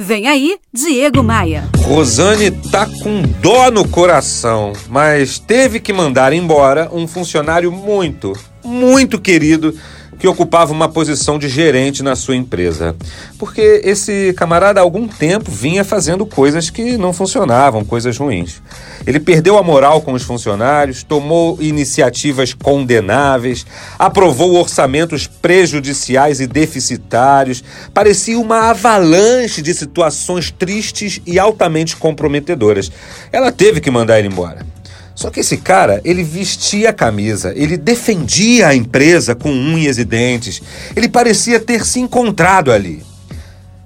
Vem aí, Diego Maia. Rosane tá com dó no coração, mas teve que mandar embora um funcionário muito, muito querido que ocupava uma posição de gerente na sua empresa. Porque esse camarada há algum tempo vinha fazendo coisas que não funcionavam, coisas ruins. Ele perdeu a moral com os funcionários, tomou iniciativas condenáveis, aprovou orçamentos prejudiciais e deficitários, parecia uma avalanche de situações tristes e altamente comprometedoras. Ela teve que mandar ele embora. Só que esse cara, ele vestia a camisa, ele defendia a empresa com unhas e dentes, ele parecia ter se encontrado ali.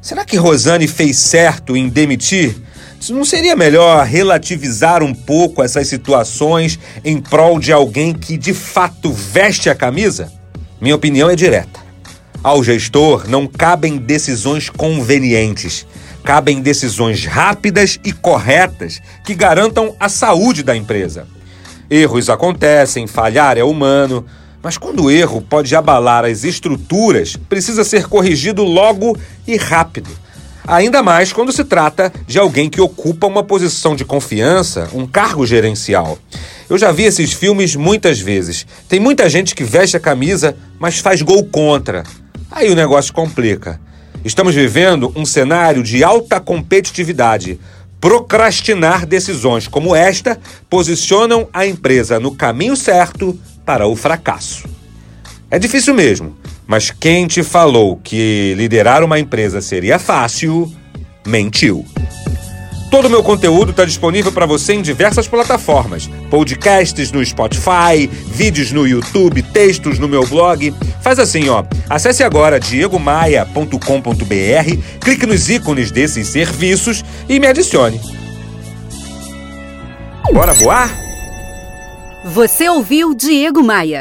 Será que Rosane fez certo em demitir? Não seria melhor relativizar um pouco essas situações em prol de alguém que de fato veste a camisa? Minha opinião é direta. Ao gestor não cabem decisões convenientes cabem decisões rápidas e corretas que garantam a saúde da empresa. Erros acontecem, falhar é humano, mas quando o erro pode abalar as estruturas, precisa ser corrigido logo e rápido. Ainda mais quando se trata de alguém que ocupa uma posição de confiança, um cargo gerencial. Eu já vi esses filmes muitas vezes. Tem muita gente que veste a camisa, mas faz gol contra. Aí o negócio complica. Estamos vivendo um cenário de alta competitividade. Procrastinar decisões como esta posicionam a empresa no caminho certo para o fracasso. É difícil mesmo, mas quem te falou que liderar uma empresa seria fácil, mentiu. Todo o meu conteúdo está disponível para você em diversas plataformas: podcasts no Spotify, vídeos no YouTube, textos no meu blog. Faz assim, ó. Acesse agora diegomaia.com.br, clique nos ícones desses serviços e me adicione. Bora voar? Você ouviu Diego Maia.